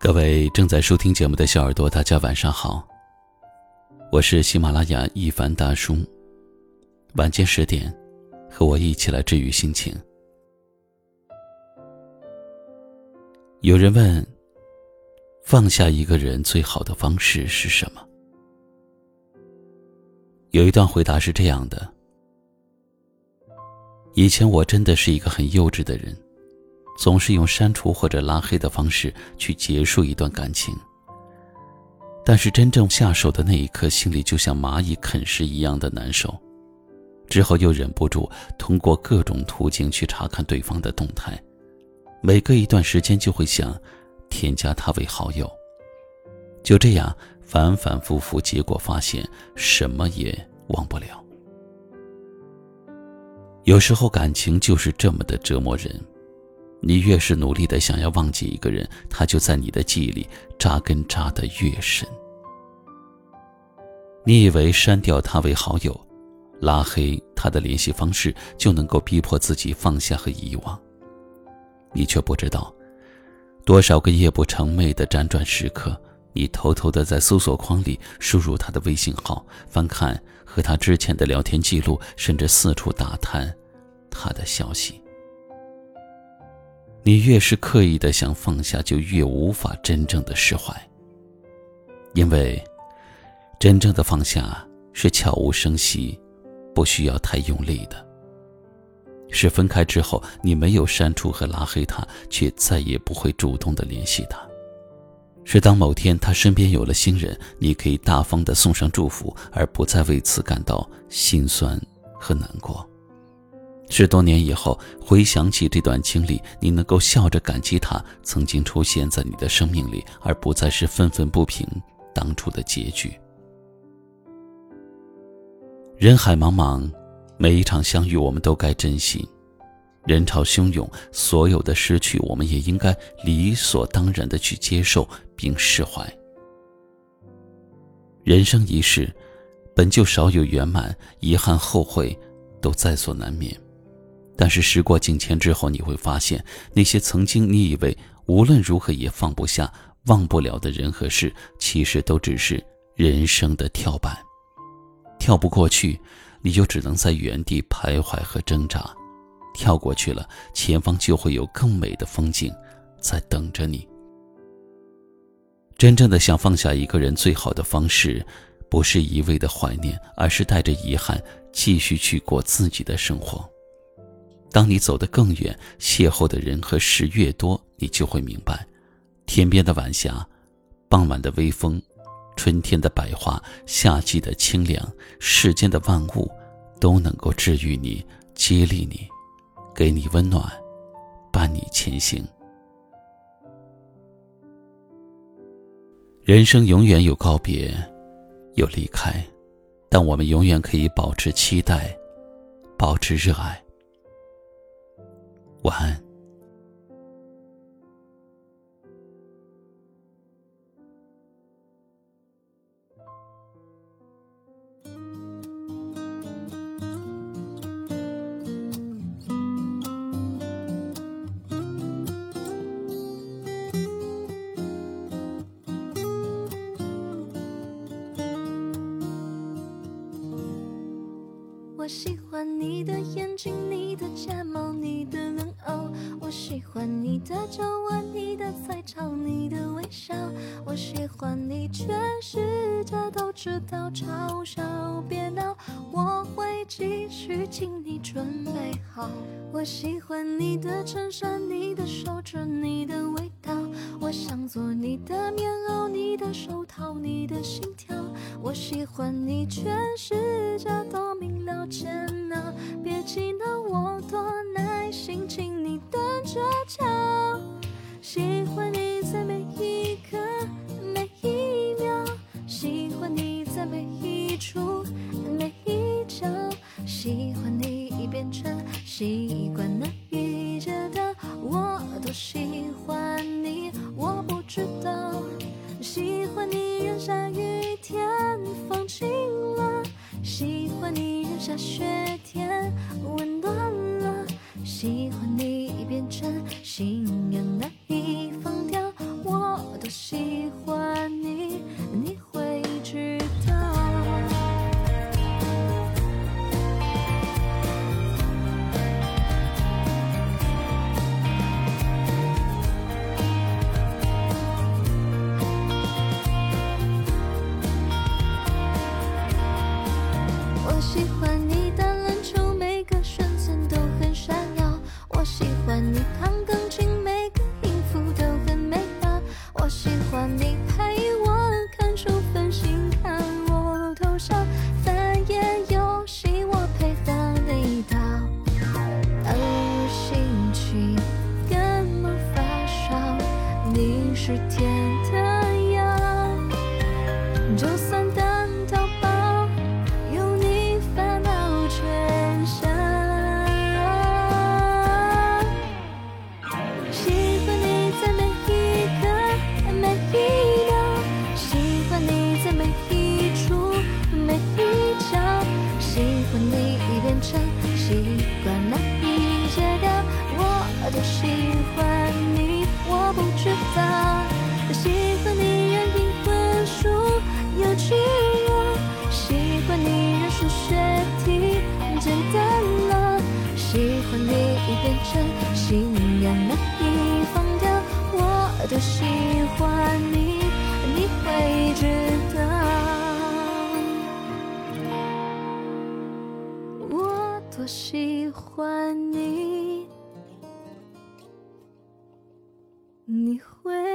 各位正在收听节目的小耳朵，大家晚上好。我是喜马拉雅一凡大叔。晚间十点，和我一起来治愈心情。有人问：放下一个人最好的方式是什么？有一段回答是这样的：以前我真的是一个很幼稚的人。总是用删除或者拉黑的方式去结束一段感情，但是真正下手的那一刻，心里就像蚂蚁啃食一样的难受。之后又忍不住通过各种途径去查看对方的动态，每隔一段时间就会想添加他为好友。就这样反反复复，结果发现什么也忘不了。有时候感情就是这么的折磨人。你越是努力的想要忘记一个人，他就在你的记忆里扎根扎得越深。你以为删掉他为好友，拉黑他的联系方式就能够逼迫自己放下和遗忘，你却不知道，多少个夜不成寐的辗转时刻，你偷偷的在搜索框里输入他的微信号，翻看和他之前的聊天记录，甚至四处打探他的消息。你越是刻意的想放下，就越无法真正的释怀。因为，真正的放下是悄无声息，不需要太用力的。是分开之后，你没有删除和拉黑他，却再也不会主动的联系他。是当某天他身边有了新人，你可以大方的送上祝福，而不再为此感到心酸和难过。十多年以后回想起这段经历，你能够笑着感激他曾经出现在你的生命里，而不再是愤愤不平当初的结局。人海茫茫，每一场相遇我们都该珍惜；人潮汹涌，所有的失去我们也应该理所当然的去接受并释怀。人生一世，本就少有圆满，遗憾、后悔都在所难免。但是时过境迁之后，你会发现，那些曾经你以为无论如何也放不下、忘不了的人和事，其实都只是人生的跳板。跳不过去，你就只能在原地徘徊和挣扎；跳过去了，前方就会有更美的风景在等着你。真正的想放下一个人，最好的方式，不是一味的怀念，而是带着遗憾继续去过自己的生活。当你走得更远，邂逅的人和事越多，你就会明白，天边的晚霞，傍晚的微风，春天的百花，夏季的清凉，世间的万物，都能够治愈你，激励你，给你温暖，伴你前行。人生永远有告别，有离开，但我们永远可以保持期待，保持热爱。晚安。我喜欢你的眼睛，你的睫毛，你的冷傲。我喜欢你的皱纹，你的彩超，你的微笑。我喜欢你，全世界都知道。嘲笑别闹，我会继续，请你准备好。我喜欢你的衬衫，你的手指，你的味道。我想做你的棉袄，你你的手套，你的心跳。我喜欢你，全世界都明了。煎熬，别急闹，我多耐心，请你等着瞧。喜欢你在每一刻每一秒，喜欢你在每一处每一角，喜欢你已变成习惯难以戒掉。我多喜欢下雨天放晴了，喜欢你。让下雪天温暖了，喜欢你变成信仰难你会